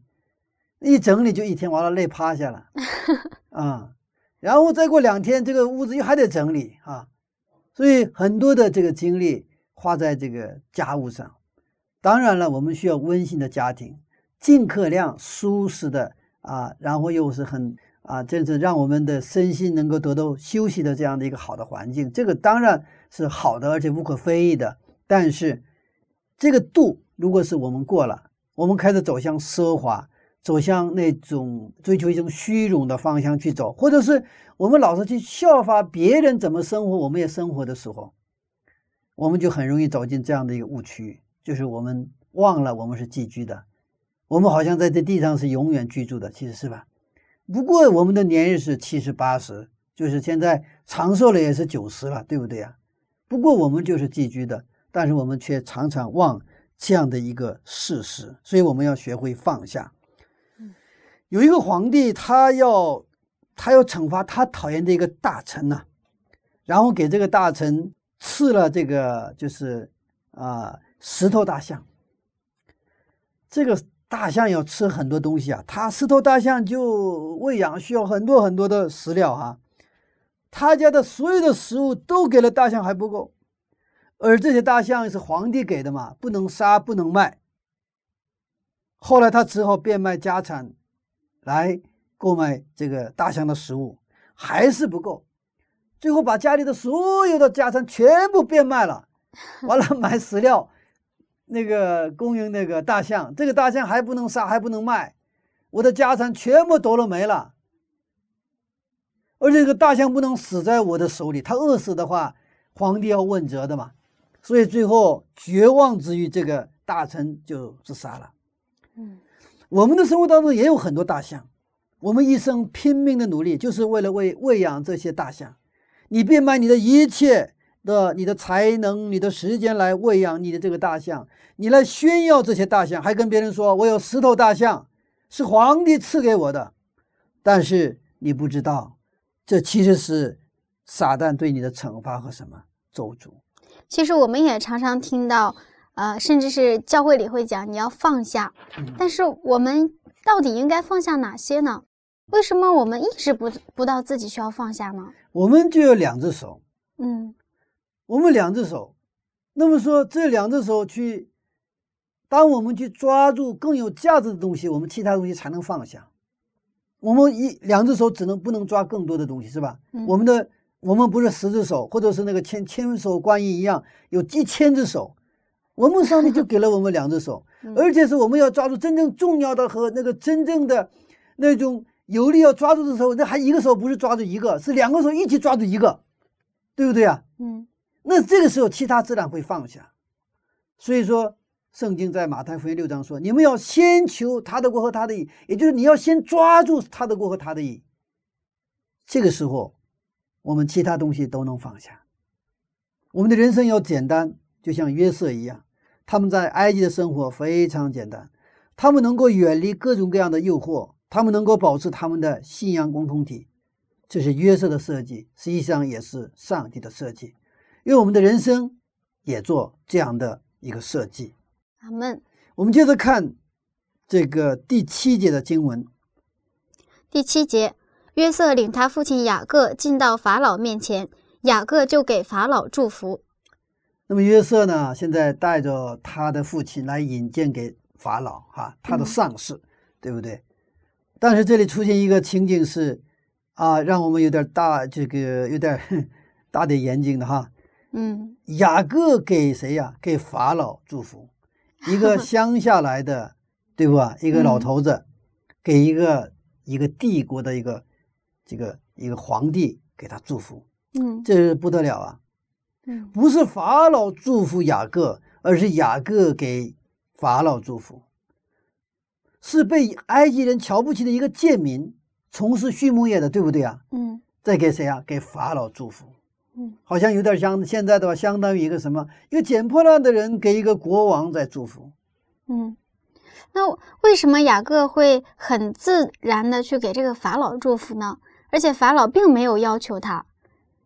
B: 一整理就一天，完了累趴下了 啊。然后再过两天，这个屋子又还得整理啊。所以很多的这个精力花在这个家务上。当然了，我们需要温馨的家庭，尽可量舒适的啊，然后又是很。啊，这是让我们的身心能够得到休息的这样的一个好的环境，这个当然是好的，而且无可非议的。但是，这个度如果是我们过了，我们开始走向奢华，走向那种追求一种虚荣的方向去走，或者是我们老是去效法别人怎么生活，我们也生活的时候，我们就很容易走进这样的一个误区，就是我们忘了我们是寄居的，我们好像在这地上是永远居住的，其实是吧？不过我们的年日是七十八十，就是现在长寿了也是九十了，对不对呀？不过我们就是寄居的，但是我们却常常忘这样的一个事实，所以我们要学会放下。有一个皇帝，他要他要惩罚他讨厌的一个大臣呐，然后给这个大臣赐了这个就是啊石头大象，这个。大象要吃很多东西啊，它石头大象就喂养需要很多很多的食料哈。他家的所有的食物都给了大象还不够，而这些大象是皇帝给的嘛，不能杀不能卖。后来他只好变卖家产来购买这个大象的食物，还是不够，最后把家里的所有的家产全部变卖了，完了买 饲料。那个供应那个大象，这个大象还不能杀，还不能卖，我的家产全部都了没了。而且这个大象不能死在我的手里，它饿死的话，皇帝要问责的嘛。所以最后绝望之余，这个大臣就自杀了。嗯，我们的生活当中也有很多大象，我们一生拼命的努力，就是为了喂喂养这些大象。你变卖你的一切。的你的才能、你的时间来喂养你的这个大象，你来炫耀这些大象，还跟别人说我有十头大象，是皇帝赐给我的。但是你不知道，这其实是撒旦对你的惩罚和什么咒诅。
C: 其实我们也常常听到，呃，甚至是教会里会讲你要放下，但是我们到底应该放下哪些呢？为什么我们意识不不到自己需要放下呢？
B: 我们就有两只手，
C: 嗯。
B: 我们两只手，那么说这两只手去，当我们去抓住更有价值的东西，我们其他东西才能放下。我们一两只手只能不能抓更多的东西，是吧？我们的我们不是十只手，或者是那个千千手观音一样有一千只手，我们上帝就给了我们两只手，而且是我们要抓住真正重要的和那个真正的那种有力要抓住的时候，那还一个手不是抓住一个，是两个手一起抓住一个，对不对啊？嗯。那这个时候，其他自然会放下。所以说，圣经在马太福音六章说：“你们要先求他的国和他的义，也就是你要先抓住他的国和他的义。”这个时候，我们其他东西都能放下。我们的人生要简单，就像约瑟一样，他们在埃及的生活非常简单，他们能够远离各种各样的诱惑，他们能够保持他们的信仰共同体。这是约瑟的设计，实际上也是上帝的设计。为我们的人生也做这样的一个设计。
C: 阿门。
B: 我们接着看这个第七节的经文。
C: 第七节，约瑟领他父亲雅各进到法老面前，雅各就给法老祝福。
B: 那么约瑟呢，现在带着他的父亲来引荐给法老，哈，他的上司，对不对？但是这里出现一个情景是，啊，让我们有点大，这个有点 大点眼睛的哈。
C: 嗯，
B: 雅各给谁呀？给法老祝福，一个乡下来的，对吧？一个老头子，给一个一个帝国的一个这个一个皇帝给他祝福，
C: 嗯，
B: 这是不得了啊！
C: 嗯，
B: 不是法老祝福雅各，而是雅各给法老祝福，是被埃及人瞧不起的一个贱民，从事畜牧业的，对不对啊？
C: 嗯
B: 再给谁啊？给法老祝福。
C: 嗯，
B: 好像有点像现在的话，相当于一个什么？一个捡破烂的人给一个国王在祝福。
C: 嗯。那为什么雅各会很自然的去给这个法老祝福呢？而且法老并没有要求他，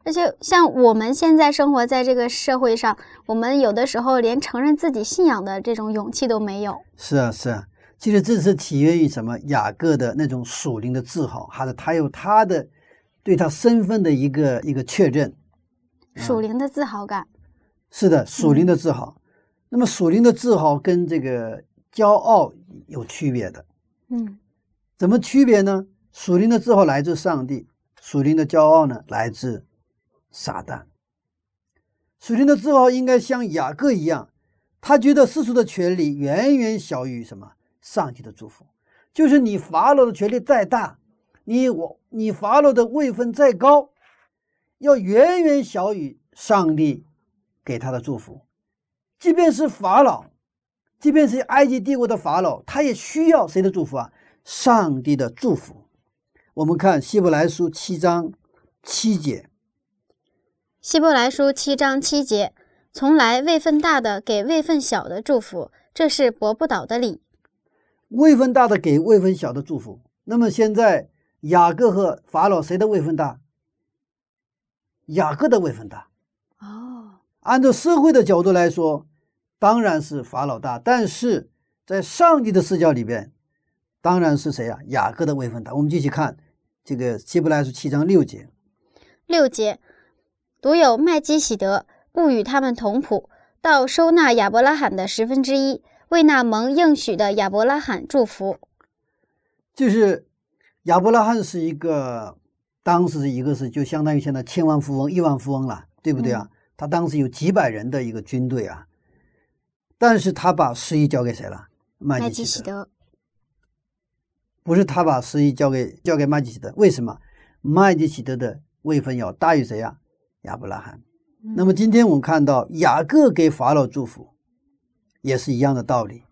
C: 而且像我们现在生活在这个社会上，我们有的时候连承认自己信仰的这种勇气都没有。
B: 是啊，是啊。其实这是起源于什么？雅各的那种属灵的自豪，还是他有他的对他身份的一个一个确认。
C: 属灵的自豪感。
B: 是的，属灵的自豪。那么属灵的自豪跟这个骄傲有区别的。
C: 嗯
B: 怎么区别呢？属灵的自豪来自上帝，属灵的骄傲呢来自撒旦。属灵的自豪应该像雅各一样，他觉得世俗的权利远远小于什么？上帝的祝福。就是你法老的权力再大，你我你法老的位分再高，要远远小于上帝给他的祝福。即便是法老，即便是埃及帝国的法老，他也需要谁的祝福啊？上帝的祝福。我们看希伯来书七章七节，
C: 希伯来书七章七节，从来位分大的给位分小的祝福，这是驳不倒的理。
B: 位分大的给位分小的祝福。那么现在雅各和法老谁的位分大？雅各的位分大。
C: 哦，
B: 按照社会的角度来说，当然是法老大，但是在上帝的视角里边，当然是谁啊？雅各的位分大。我们继续看这个希伯来书七章六节，
C: 六节，独有麦基喜德不与他们同谱，到收纳亚伯拉罕的十分之一，为那蒙应许的亚伯拉罕祝福。
B: 就是亚伯拉罕是一个，当时是一个是就相当于现在千万富翁、亿万富翁了，对不对啊？他当时有几百人的一个军队啊，但是他把十一交给谁了？麦
C: 麦
B: 基喜德。不是他把十一交给交给麦基希德，为什么？麦基希德的位分要大于谁呀、亚伯拉罕。那么今天我们看到雅各给法老祝福，也是一样的道理。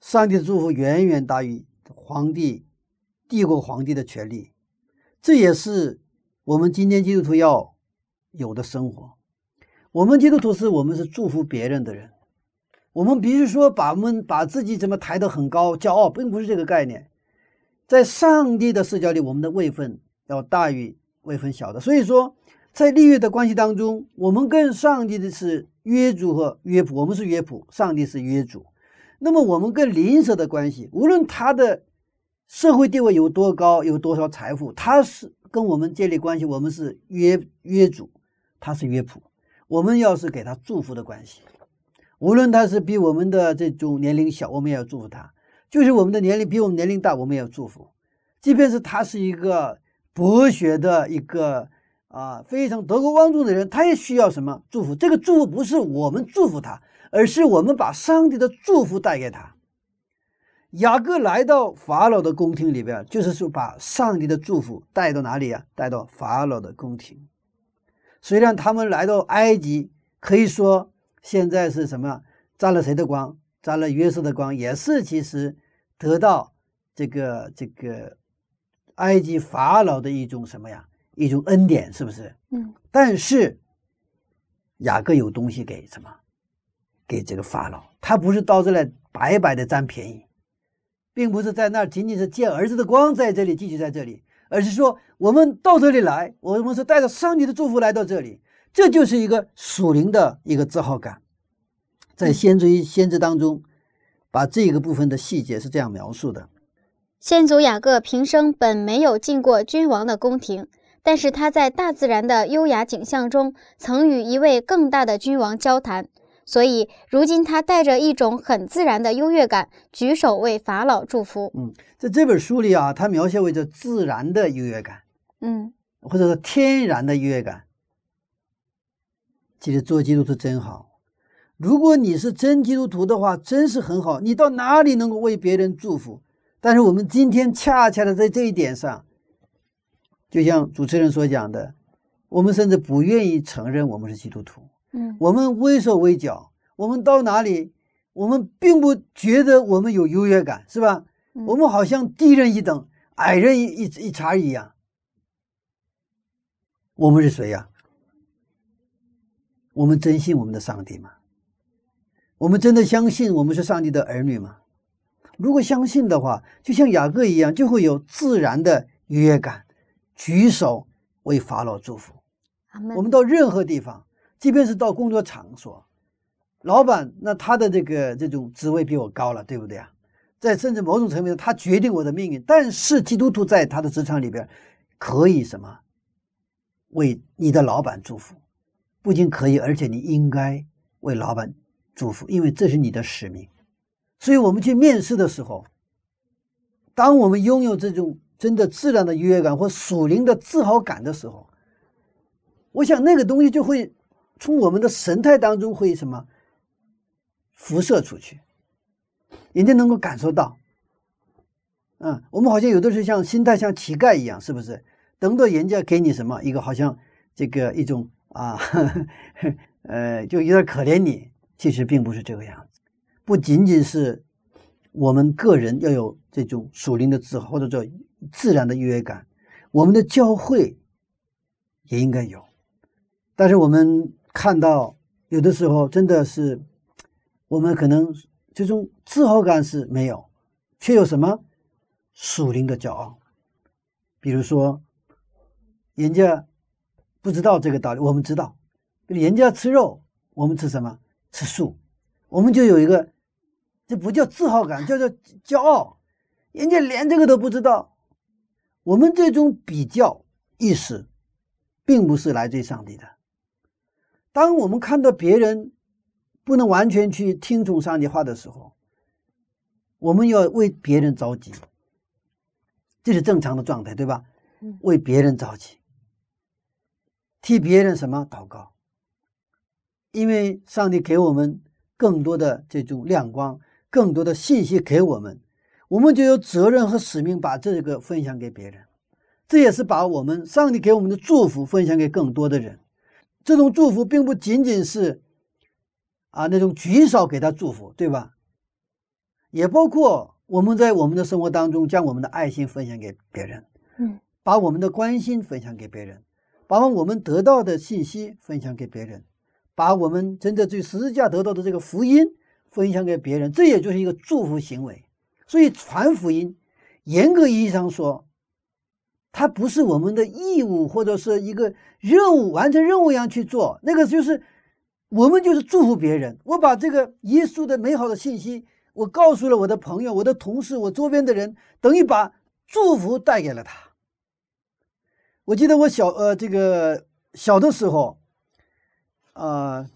B: 上帝的祝福远远大于皇帝、帝国皇帝的权利，这也是我们今天基督徒要有的生活。我们基督徒是我们是祝福别人的人，我们不是说把我们把自己怎么抬得很高、骄傲，并不是这个概念。在上帝的视角里，我们的位分要大于位分小的。所以说，在立约的关系当中，我们跟上帝的是约主和约仆，我们是约仆，上帝是约主。那么我们跟邻舍的关系，无论他的社会地位有多高，有多少财富，他是跟我们建立关系，我们是约约主，他是约仆。我们要是给他祝福的关系，无论他是比我们的这种年龄小，我们也要祝福他；就是我们的年龄比我们年龄大，我们也要祝福。即便是他是一个博学的一个啊非常德高望重的人，他也需要什么祝福？这个祝福不是我们祝福他，而是我们把上帝的祝福带给他。雅各来到法老的宫廷里边，就是说把上帝的祝福带到哪里啊？带到法老的宫廷。虽然他们来到埃及，可以说现在是什么？沾了谁的光？沾了约瑟的光，也是其实得到这个这个埃及法老的一种什么呀？一种恩典，是不是？
C: 嗯
B: 但是雅各有东西给什么？给这个法老，他不是到这来白白的占便宜，并不是在那儿仅仅是借儿子的光在这里继续在这里，而是说我们到这里来，我们是带着上帝的祝福来到这里，这就是一个属灵的一个自豪感。在先知先知当中，把这个部分的细节是这样描述的：
C: 先祖雅各平生本没有进过君王的宫廷，但是他在大自然的优雅景象中，曾与一位更大的君王交谈，所以如今他带着一种很自然的优越感，举手为法老祝福。
B: 嗯，在这本书里啊，他描写为这自然的优越感，
C: 嗯
B: 或者说天然的优越感。其实做基督徒真好。如果你是真基督徒的话，真是很好。你到哪里能够为别人祝福？但是我们今天恰恰的在这一点上，就像主持人所讲的，我们甚至不愿意承认我们是基督徒，
C: 嗯
B: 我们畏手畏脚，我们到哪里，我们并不觉得我们有优越感，是吧？
C: 嗯
B: 我们好像低人一等，矮人一一一茬一样。我们是谁呀？我们真信我们的上帝吗？我们真的相信我们是上帝的儿女吗？如果相信的话，就像雅各一样，就会有自然的愉悦感，举手为法老祝福。我们到任何地方，即便是到工作场所，老板那他的这个这种职位比我高了，对不对啊？在甚至某种层面，他决定我的命运。但是基督徒在他的职场里边，可以什么？为你的老板祝福，不仅可以，而且你应该为老板祝福，因为这是你的使命。所以，我们去面试的时候，当我们拥有这种真的自然的愉悦感或属灵的自豪感的时候，我想那个东西就会从我们的神态当中会什么辐射出去，人家能够感受到。嗯，我们好像有的时候像心态像乞丐一样，是不是？等到人家给你什么一个好像这个一种啊呵呵，呃，就有点可怜你，其实并不是这个样子。不仅仅是我们个人要有这种属灵的自豪，或者叫自然的优越感，我们的教会也应该有。但是我们看到有的时候真的是，我们可能这种自豪感是没有，却有什么属灵的骄傲，比如说。人家不知道这个道理，我们知道。人家吃肉，我们吃什么？吃素。我们就有一个，这不叫自豪感，叫做骄傲。人家连这个都不知道。我们这种比较意识，并不是来自于上帝的。当我们看到别人不能完全去听从上帝话的时候，我们要为别人着急，这是正常的状态，对吧？为别人着急。替别人什么祷告？因为上帝给我们更多的这种亮光，更多的信息给我们，我们就有责任和使命把这个分享给别人。这也是把我们上帝给我们的祝福分享给更多的人。这种祝福并不仅仅是啊那种举手给他祝福，对吧？也包括我们在我们的生活当中将我们的爱心分享给别人，
C: 嗯，
B: 把我们的关心分享给别人。把我们得到的信息分享给别人，把我们真的对十字架得到的这个福音分享给别人，这也就是一个祝福行为。所以传福音，严格意义上说，它不是我们的义务或者是一个任务，完成任务一样去做。那个就是我们就是祝福别人。我把这个耶稣的美好的信息，我告诉了我的朋友、我的同事、我周边的人，等于把祝福带给了他。我记得我小呃，这个小的时候，啊，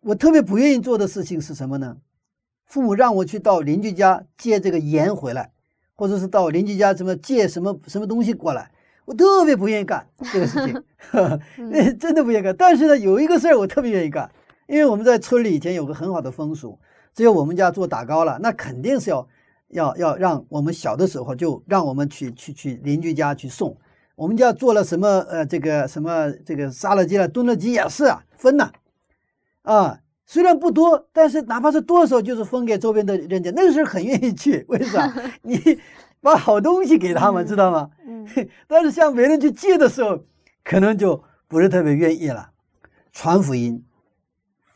B: 我特别不愿意做的事情是什么呢？父母让我去到邻居家借这个盐回来，或者是到邻居家什么借什么什么东西过来，我特别不愿意干 这个事情，真的不愿意干。但是呢，有一个事儿我特别愿意干，因为我们在村里以前有个很好的风俗，只有我们家做打糕了，那肯定是要要要让我们小的时候就让我们去去去邻居家去送。我们家做了什么？呃，这个什么，这个杀了鸡了，炖了鸡也是啊，分呐，啊，虽然不多，但是哪怕是多少，就是分给周边的人家，那个时候很愿意去。为啥？你把好东西给他们，知道吗？嗯。但是向别人去借的时候，可能就不是特别愿意了。传福音，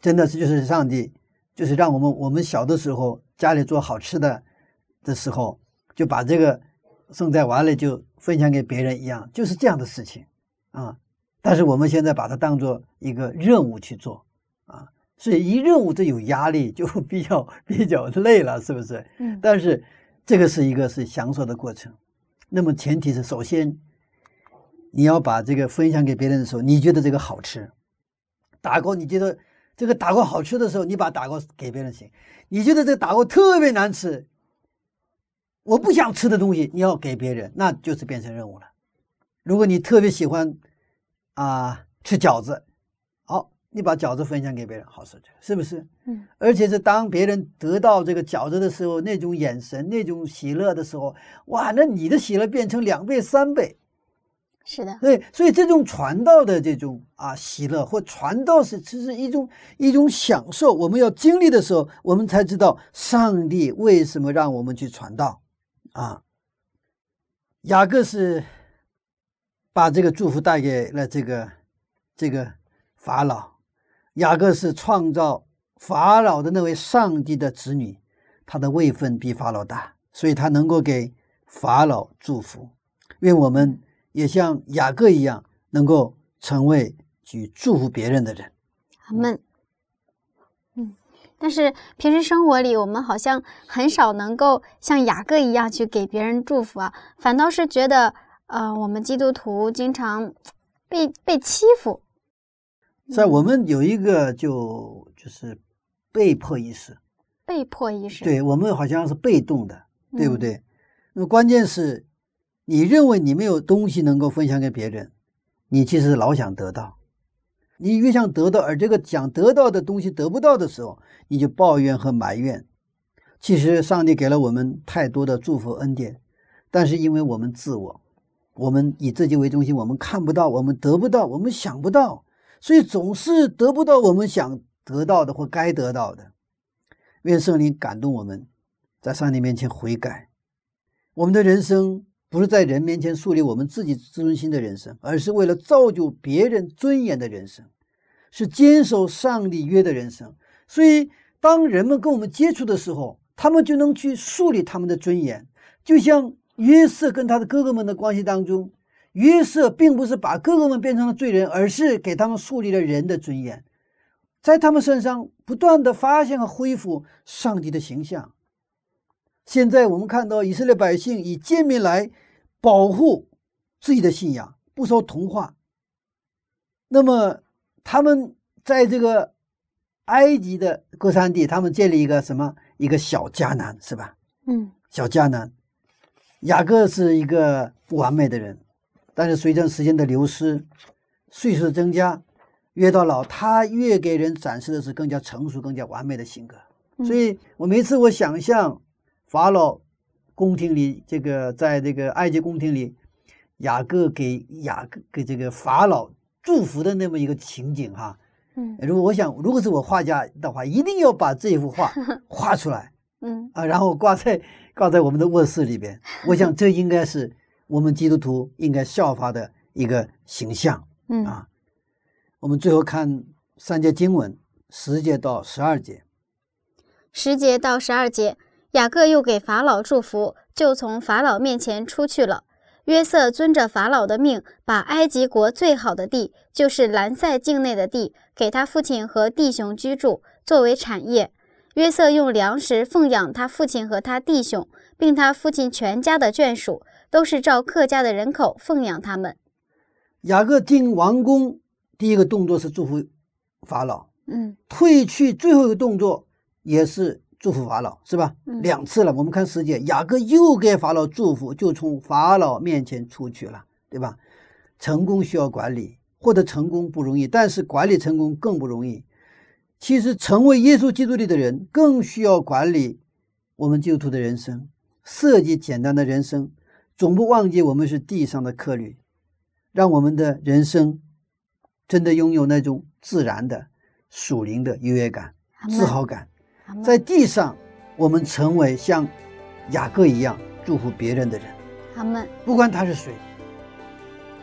B: 真的是就是上帝，就是让我们我们小的时候家里做好吃的的时候，就把这个。送在完了就分享给别人一样，就是这样的事情啊。但是我们现在把它当做一个任务去做啊，所以一任务这有压力，就 比较比较累了，是不是？
C: 嗯。
B: 但是这个是一个是享受的过程。那么前提是，首先你要把这个分享给别人的时候，你觉得这个好吃，打糕你觉得这个打糕好吃的时候，你把打糕给别人行。你觉得这个打糕特别难吃。我不想吃的东西，你要给别人，那就是变成任务了。如果你特别喜欢啊吃饺子，好，你把饺子分享给别人，好吃，是不是？
C: 嗯。
B: 而且是当别人得到这个饺子的时候，那种眼神、那种喜乐的时候，哇，那你的喜乐变成两倍、三倍。
C: 是的。
B: 对，所以这种传道的这种啊喜乐或传道是其实一种一种享受。我们要经历的时候，我们才知道上帝为什么让我们去传道。啊，雅各是把这个祝福带给了这个这个法老。雅各是创造法老的那位上帝的子女，他的位分比法老大，所以他能够给法老祝福。愿我们也像雅各一样，能够成为去祝福别人的人。
C: 阿门。嗯，但是平时生活里，我们好像很少能够像雅各一样去给别人祝福啊，反倒是觉得，呃，我们基督徒经常被被欺负。
B: 在我们有一个就就是被迫意识，
C: 被迫意识，
B: 对我们好像是被动的，对不
C: 嗯。
B: 对？那么关键是，你认为你没有东西能够分享给别人，你其实老想得到，你越想得到，而这个想得到的东西得不到的时候，你就抱怨和埋怨。其实上帝给了我们太多的祝福恩典，但是因为我们自我，我们以自己为中心，我们看不到，我们得不到，我们想不到，所以总是得不到我们想得到的或该得到的。愿圣灵感动我们，在上帝面前悔改。我们的人生不是在人面前树立我们自己自尊心的人生，而是为了造就别人尊严的人生，是坚守上帝约的人生。所以，当人们跟我们接触的时候，他们就能去树立他们的尊严。就像约瑟跟他的哥哥们的关系当中，约瑟并不是把哥哥们变成了罪人，而是给他们树立了人的尊严，在他们身上不断的发现和恢复上帝的形象。现在我们看到以色列百姓以诫命来保护自己的信仰，不受同化。那么他们在这个埃及的歌山地，他们建立一个什么？一个小迦南，是吧？
C: 嗯
B: 小迦南。雅各是一个不完美的人，但是随着时间的流失，岁数的增加，越到老，他越给人展示的是更加成熟、更加完美的性格。所以我每次我想象法老宫廷里，这个在这个埃及宫廷里，雅各给雅各给这个法老祝福的那么一个情景哈。
C: 嗯
B: 如果我想，如果是我画家的话，一定要把这幅画 画出来。
C: 嗯
B: 啊，然后挂在挂在我们的卧室里边。我想这应该是我们基督徒应该效法的一个形象
C: 嗯
B: 啊。我们最后看三节经文，十节到十二节。
C: 十节到十二节，雅各又给法老祝福，就从法老面前出去了。约瑟遵着法老的命，把埃及国最好的地，就是兰塞境内的地，给他父亲和弟兄居住，作为产业。约瑟用粮食奉养他父亲和他弟兄，并他父亲全家的眷属，都是照客家的人口奉养他们。
B: 雅各进王宫，第一个动作是祝福法老；
C: 嗯
B: 退去最后一个动作也是祝福法老，是吧？
C: 嗯
B: 两次了。我们看十节，雅各又给法老祝福，就从法老面前出去了，对吧？成功需要管理，获得成功不容易，但是管理成功更不容易。其实，成为耶稣基督里的人，更需要管理我们基督徒的人生，设计简单的人生，总不忘记我们是地上的客旅，让我们的人生真的拥有那种自然的属灵的优越感、自豪感。在地上，我们成为像雅各一样祝福别人的人，
C: 他们。
B: 不管他是谁。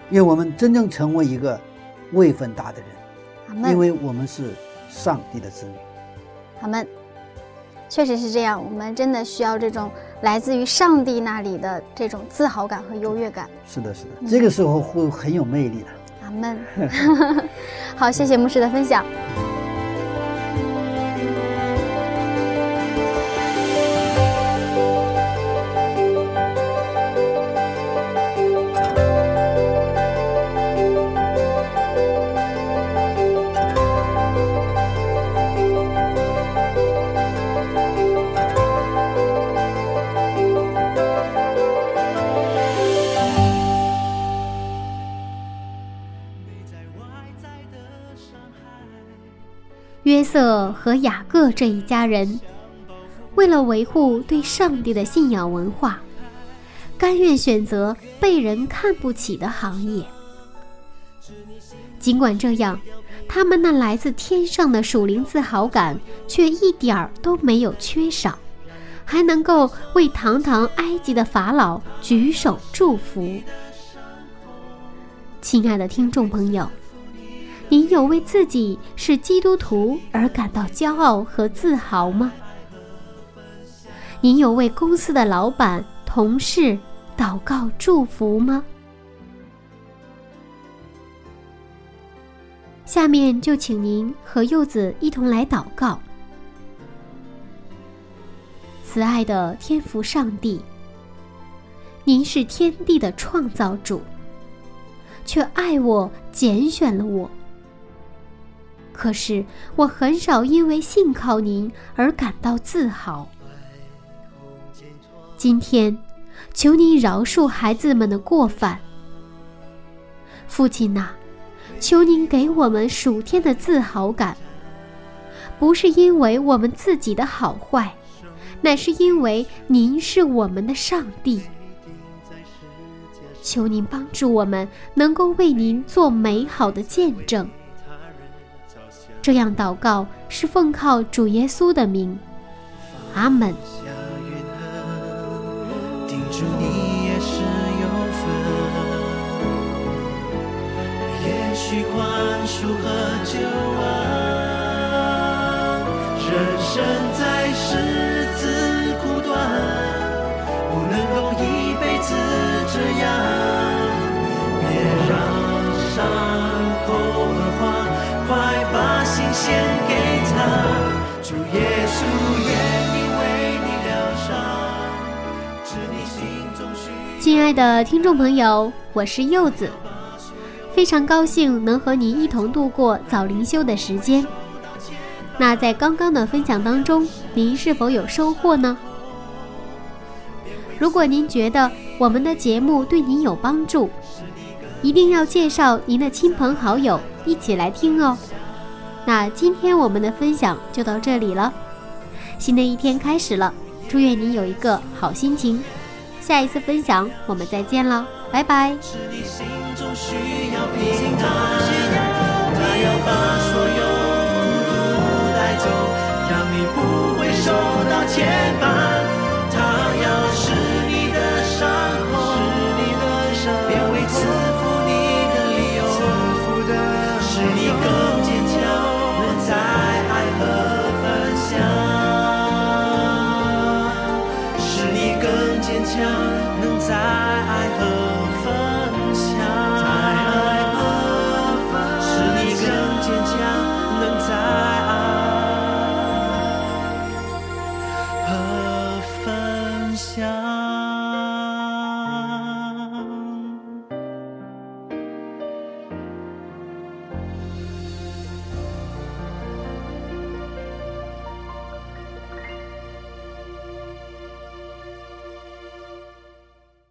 B: 愿我们真正成为一个位分大的人，因为我们是上帝的子女。
C: 阿门。确实是这样，我们真的需要这种来自于上帝那里的这种自豪感和优越感。
B: 是的，是的，
C: 嗯
B: 这个时候会很有魅力的。
C: 阿门。好，谢谢牧师的分享。
A: 约瑟和雅各这一家人，为了维护对上帝的信仰文化，甘愿选择被人看不起的行业。尽管这样，他们那来自天上的属灵自豪感却一点儿都没有缺少，还能够为堂堂埃及的法老举手祝福。亲爱的听众朋友，你有为自己是基督徒而感到骄傲和自豪吗？你有为公司的老板、同事祷告祝福吗？下面就请您和柚子一同来祷告。慈爱的天父上帝，您是天地的创造主，却爱我、拣选了我。可是我很少因为信靠您而感到自豪。今天，求您饶恕孩子们的过犯。父亲呐，求您给我们属天的自豪感，不是因为我们自己的好坏，乃是因为您是我们的上帝。求您帮助我们，能够为您做美好的见证。这样祷告是奉靠主耶稣的名，阿门。
D: 主，你也是有份，也许宽恕和救恩，
A: 亲爱的听众朋友，我是柚子，非常高兴能和你一同度过早灵修的时间。那在刚刚的分享当中，您是否有收获呢？如果您觉得我们的节目对您有帮助，一定要介绍您的亲朋好友一起来听哦。那今天我们的分享就到这里了，新的一天开始了，祝愿你有一个好心情。下一次分享我们再见了，拜拜。
D: 受到牵绊。他要使